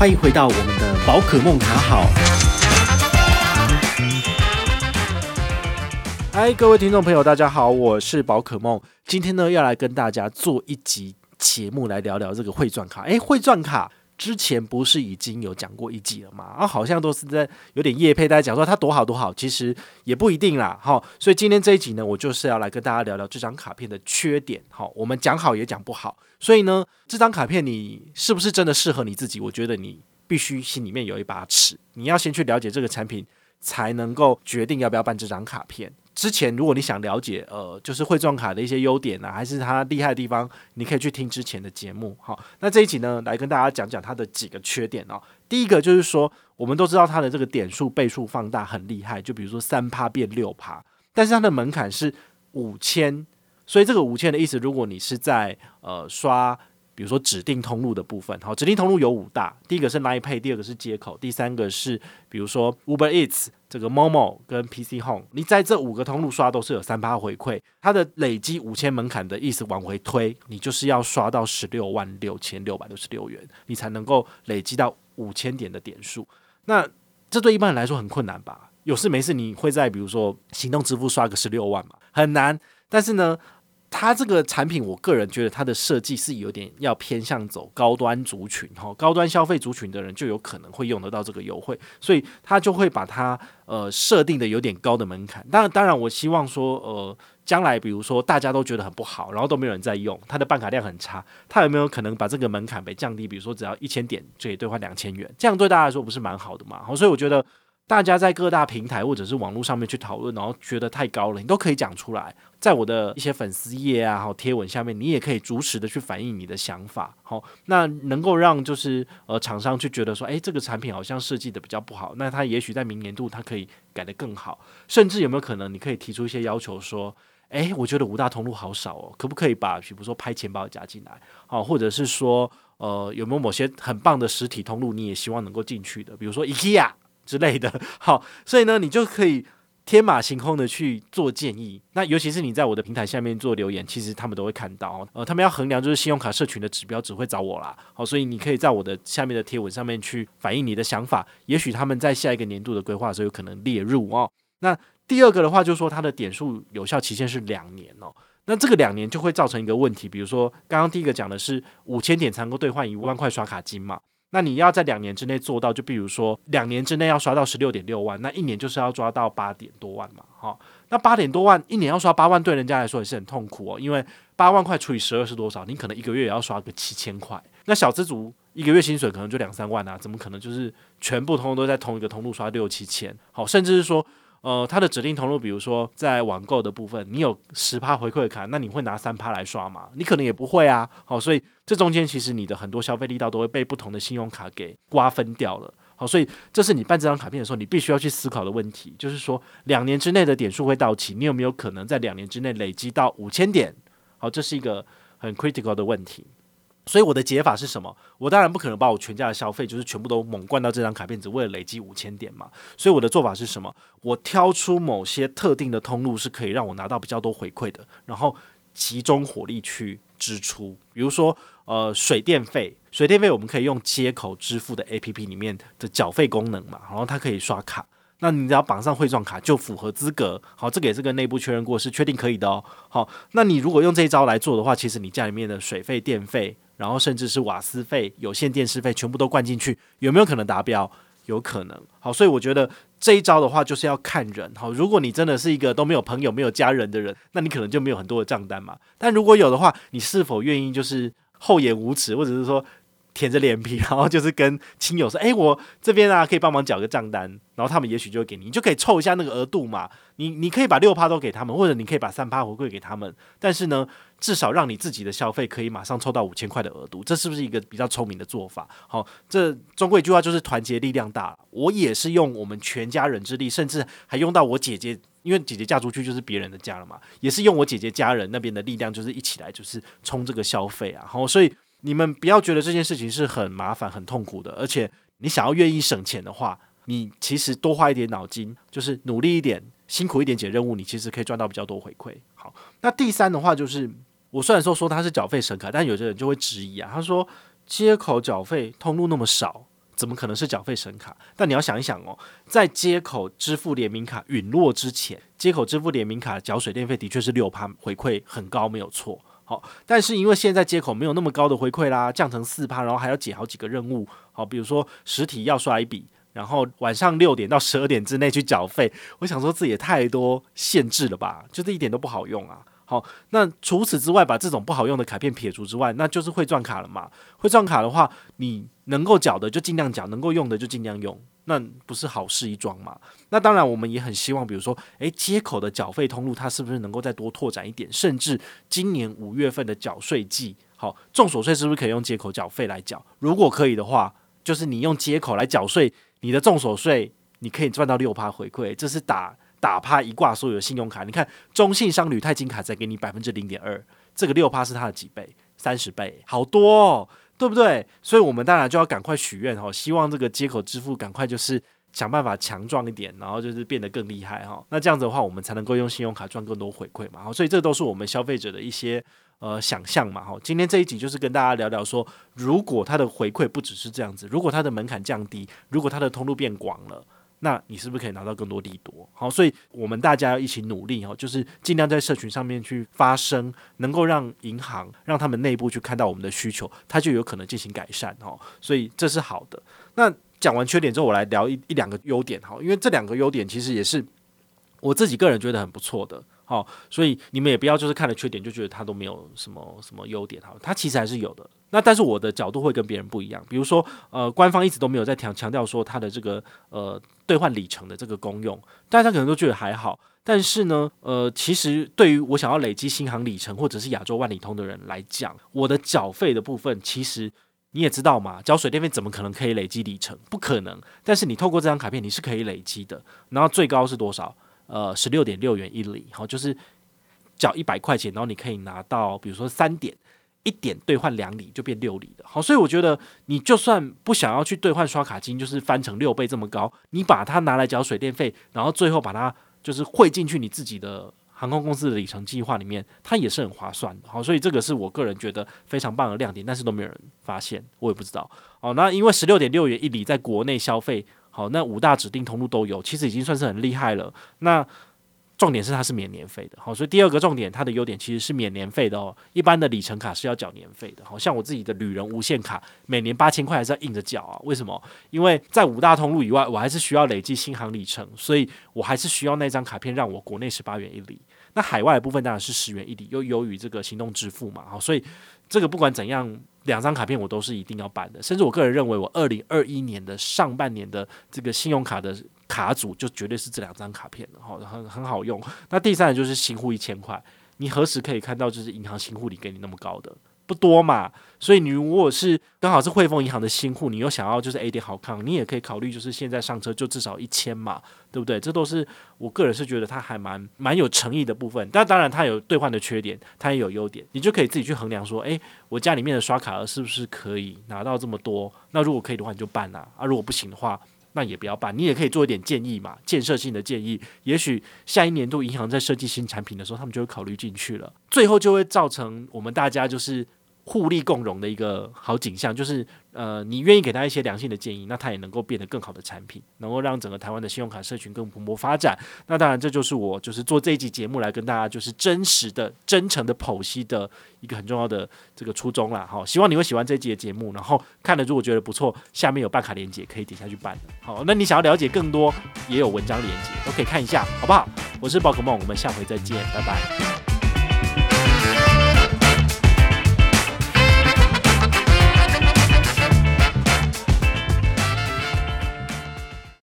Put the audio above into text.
欢迎回到我们的宝可梦卡好。嗨，各位听众朋友，大家好，我是宝可梦。今天呢，要来跟大家做一集节目，来聊聊这个会转卡。哎，会转卡。之前不是已经有讲过一集了吗？啊，好像都是在有点业配，大家讲说它多好多好，其实也不一定啦。好，所以今天这一集呢，我就是要来跟大家聊聊这张卡片的缺点。好，我们讲好也讲不好，所以呢，这张卡片你是不是真的适合你自己？我觉得你必须心里面有一把尺，你要先去了解这个产品，才能够决定要不要办这张卡片。之前，如果你想了解，呃，就是汇钻卡的一些优点啊，还是它厉害的地方，你可以去听之前的节目。好，那这一集呢，来跟大家讲讲它的几个缺点哦。第一个就是说，我们都知道它的这个点数倍数放大很厉害，就比如说三趴变六趴，但是它的门槛是五千，所以这个五千的意思，如果你是在呃刷。比如说指定通路的部分，好，指定通路有五大，第一个是 Line Pay，第二个是接口，第三个是比如说 Uber Eats 这个 Momo 跟 PC Home，你在这五个通路刷都是有三趴回馈，它的累积五千门槛的意思往回推，你就是要刷到十六万六千六百六十六元，你才能够累积到五千点的点数。那这对一般人来说很困难吧？有事没事你会在比如说行动支付刷个十六万嘛？很难。但是呢，它这个产品，我个人觉得它的设计是有点要偏向走高端族群哈，高端消费族群的人就有可能会用得到这个优惠，所以他就会把它呃设定的有点高的门槛。当然，当然，我希望说呃将来比如说大家都觉得很不好，然后都没有人在用，它的办卡量很差，它有没有可能把这个门槛被降低？比如说只要一千点就可以兑换两千元，这样对大家来说不是蛮好的嘛？好，所以我觉得。大家在各大平台或者是网络上面去讨论，然后觉得太高了，你都可以讲出来，在我的一些粉丝页啊、好贴文下面，你也可以如实的去反映你的想法。好，那能够让就是呃厂商去觉得说，诶，这个产品好像设计的比较不好，那他也许在明年度他可以改得更好，甚至有没有可能你可以提出一些要求说，诶，我觉得五大通路好少哦，可不可以把比如说拍钱包加进来？好，或者是说呃有没有某些很棒的实体通路你也希望能够进去的，比如说 IKEA。之类的，好，所以呢，你就可以天马行空的去做建议。那尤其是你在我的平台下面做留言，其实他们都会看到。呃，他们要衡量就是信用卡社群的指标，只会找我啦。好，所以你可以在我的下面的贴文上面去反映你的想法。也许他们在下一个年度的规划的时候有可能列入哦。那第二个的话，就是说它的点数有效期限是两年哦。那这个两年就会造成一个问题，比如说刚刚第一个讲的是五千点才能够兑换一万块刷卡金嘛。那你要在两年之内做到，就比如说两年之内要刷到十六点六万，那一年就是要抓到八点多万嘛，哈，那八点多万一年要刷八万，对人家来说也是很痛苦哦，因为八万块除以十二是多少？你可能一个月也要刷个七千块，那小资族一个月薪水可能就两三万啊，怎么可能就是全部通通都在同一个通路刷六七千？好，甚至是说。呃，它的指定通路，比如说在网购的部分，你有十趴回馈卡，那你会拿三趴来刷吗？你可能也不会啊。好，所以这中间其实你的很多消费力道都会被不同的信用卡给瓜分掉了。好，所以这是你办这张卡片的时候，你必须要去思考的问题，就是说两年之内的点数会到期，你有没有可能在两年之内累积到五千点？好，这是一个很 critical 的问题。所以我的解法是什么？我当然不可能把我全家的消费就是全部都猛灌到这张卡片，只为了累积五千点嘛。所以我的做法是什么？我挑出某些特定的通路是可以让我拿到比较多回馈的，然后集中火力去支出。比如说，呃，水电费，水电费我们可以用接口支付的 APP 里面的缴费功能嘛，然后它可以刷卡。那你只要绑上汇钻卡就符合资格。好，这个也是跟内部确认过，是确定可以的哦。好，那你如果用这一招来做的话，其实你家里面的水费、电费。然后甚至是瓦斯费、有线电视费，全部都灌进去，有没有可能达标？有可能。好，所以我觉得这一招的话，就是要看人。好，如果你真的是一个都没有朋友、没有家人的人，那你可能就没有很多的账单嘛。但如果有的话，你是否愿意就是厚颜无耻，或者是说舔着脸皮，然后就是跟亲友说：“诶，我这边啊可以帮忙缴个账单。”然后他们也许就会给你，你就可以凑一下那个额度嘛。你你可以把六趴都给他们，或者你可以把三趴回馈给他们。但是呢，至少让你自己的消费可以马上凑到五千块的额度，这是不是一个比较聪明的做法？好，这中国一句话就是团结力量大。我也是用我们全家人之力，甚至还用到我姐姐，因为姐姐嫁出去就是别人的家了嘛，也是用我姐姐家人那边的力量，就是一起来就是冲这个消费啊。好，所以你们不要觉得这件事情是很麻烦、很痛苦的，而且你想要愿意省钱的话。你其实多花一点脑筋，就是努力一点、辛苦一点解任务，你其实可以赚到比较多回馈。好，那第三的话就是，我虽然说说它是缴费神卡，但有些人就会质疑啊，他说接口缴费通路那么少，怎么可能是缴费神卡？但你要想一想哦，在接口支付联名卡陨落之前，接口支付联名卡缴水电费的确是六趴回馈很高，没有错。好，但是因为现在接口没有那么高的回馈啦，降成四趴，然后还要解好几个任务。好，比如说实体要刷一笔，然后晚上六点到十二点之内去缴费。我想说，这也太多限制了吧？就这一点都不好用啊。好，那除此之外，把这种不好用的卡片撇除之外，那就是汇钻卡了嘛。汇钻卡的话，你能够缴的就尽量缴，能够用的就尽量用，那不是好事一桩嘛？那当然，我们也很希望，比如说，诶，接口的缴费通路，它是不是能够再多拓展一点？甚至今年五月份的缴税季，好，综所税是不是可以用接口缴费来缴？如果可以的话，就是你用接口来缴税，你的重所税你可以赚到六趴回馈，这是打。打趴一挂所有的信用卡，你看中信商旅泰金卡再给你百分之零点二，这个六趴是它的几倍？三十倍，好多，对不对？所以我们当然就要赶快许愿哈，希望这个接口支付赶快就是想办法强壮一点，然后就是变得更厉害哈。那这样子的话，我们才能够用信用卡赚更多回馈嘛。所以这都是我们消费者的一些呃想象嘛。哈，今天这一集就是跟大家聊聊说，如果它的回馈不只是这样子，如果它的门槛降低，如果它的通路变广了。那你是不是可以拿到更多利多？好，所以我们大家要一起努力哦，就是尽量在社群上面去发声，能够让银行让他们内部去看到我们的需求，它就有可能进行改善哦。所以这是好的。那讲完缺点之后，我来聊一一两个优点哈，因为这两个优点其实也是我自己个人觉得很不错的。好，所以你们也不要就是看了缺点就觉得它都没有什么什么优点哈，它其实还是有的。那但是我的角度会跟别人不一样，比如说呃，官方一直都没有在强强调说它的这个呃兑换里程的这个功用，大家可能都觉得还好。但是呢，呃，其实对于我想要累积新航里程或者是亚洲万里通的人来讲，我的缴费的部分其实你也知道嘛，缴水电费怎么可能可以累积里程？不可能。但是你透过这张卡片你是可以累积的，然后最高是多少？呃，十六点六元一里，好，就是缴一百块钱，然后你可以拿到，比如说三点一点兑换两里，就变六里的，好，所以我觉得你就算不想要去兑换刷卡金，就是翻成六倍这么高，你把它拿来缴水电费，然后最后把它就是汇进去你自己的航空公司的里程计划里面，它也是很划算的，好，所以这个是我个人觉得非常棒的亮点，但是都没有人发现，我也不知道，好，那因为十六点六元一里在国内消费。好，那五大指定通路都有，其实已经算是很厉害了。那重点是它是免年费的，好，所以第二个重点，它的优点其实是免年费的哦。一般的里程卡是要缴年费的，好像我自己的旅人无限卡，每年八千块还是要硬着缴啊？为什么？因为在五大通路以外，我还是需要累计新航里程，所以我还是需要那张卡片让我国内十八元一里。那海外的部分当然是十元一里，又由于这个行动支付嘛，好，所以这个不管怎样。两张卡片我都是一定要办的，甚至我个人认为，我二零二一年的上半年的这个信用卡的卡组就绝对是这两张卡片了，好，很很好用。那第三个就是新户一千块，你何时可以看到就是银行新户里给你那么高的？不多嘛，所以你如果是刚好是汇丰银行的新户，你又想要就是 A 点好康，你也可以考虑就是现在上车就至少一千嘛，对不对？这都是我个人是觉得它还蛮蛮有诚意的部分。但当然它有兑换的缺点，它也有优点，你就可以自己去衡量说，诶，我家里面的刷卡额是不是可以拿到这么多？那如果可以的话，你就办啊；啊，如果不行的话，那也不要办。你也可以做一点建议嘛，建设性的建议。也许下一年度银行在设计新产品的时候，他们就会考虑进去了，最后就会造成我们大家就是。互利共荣的一个好景象，就是呃，你愿意给他一些良性的建议，那他也能够变得更好的产品，能够让整个台湾的信用卡社群更蓬勃发展。那当然，这就是我就是做这一集节目来跟大家就是真实的、真诚的剖析的一个很重要的这个初衷啦。好，希望你会喜欢这一集的节目，然后看了如果觉得不错，下面有办卡链接可以点下去办。好，那你想要了解更多，也有文章链接都可以看一下，好不好？我是宝可梦，我们下回再见，拜拜。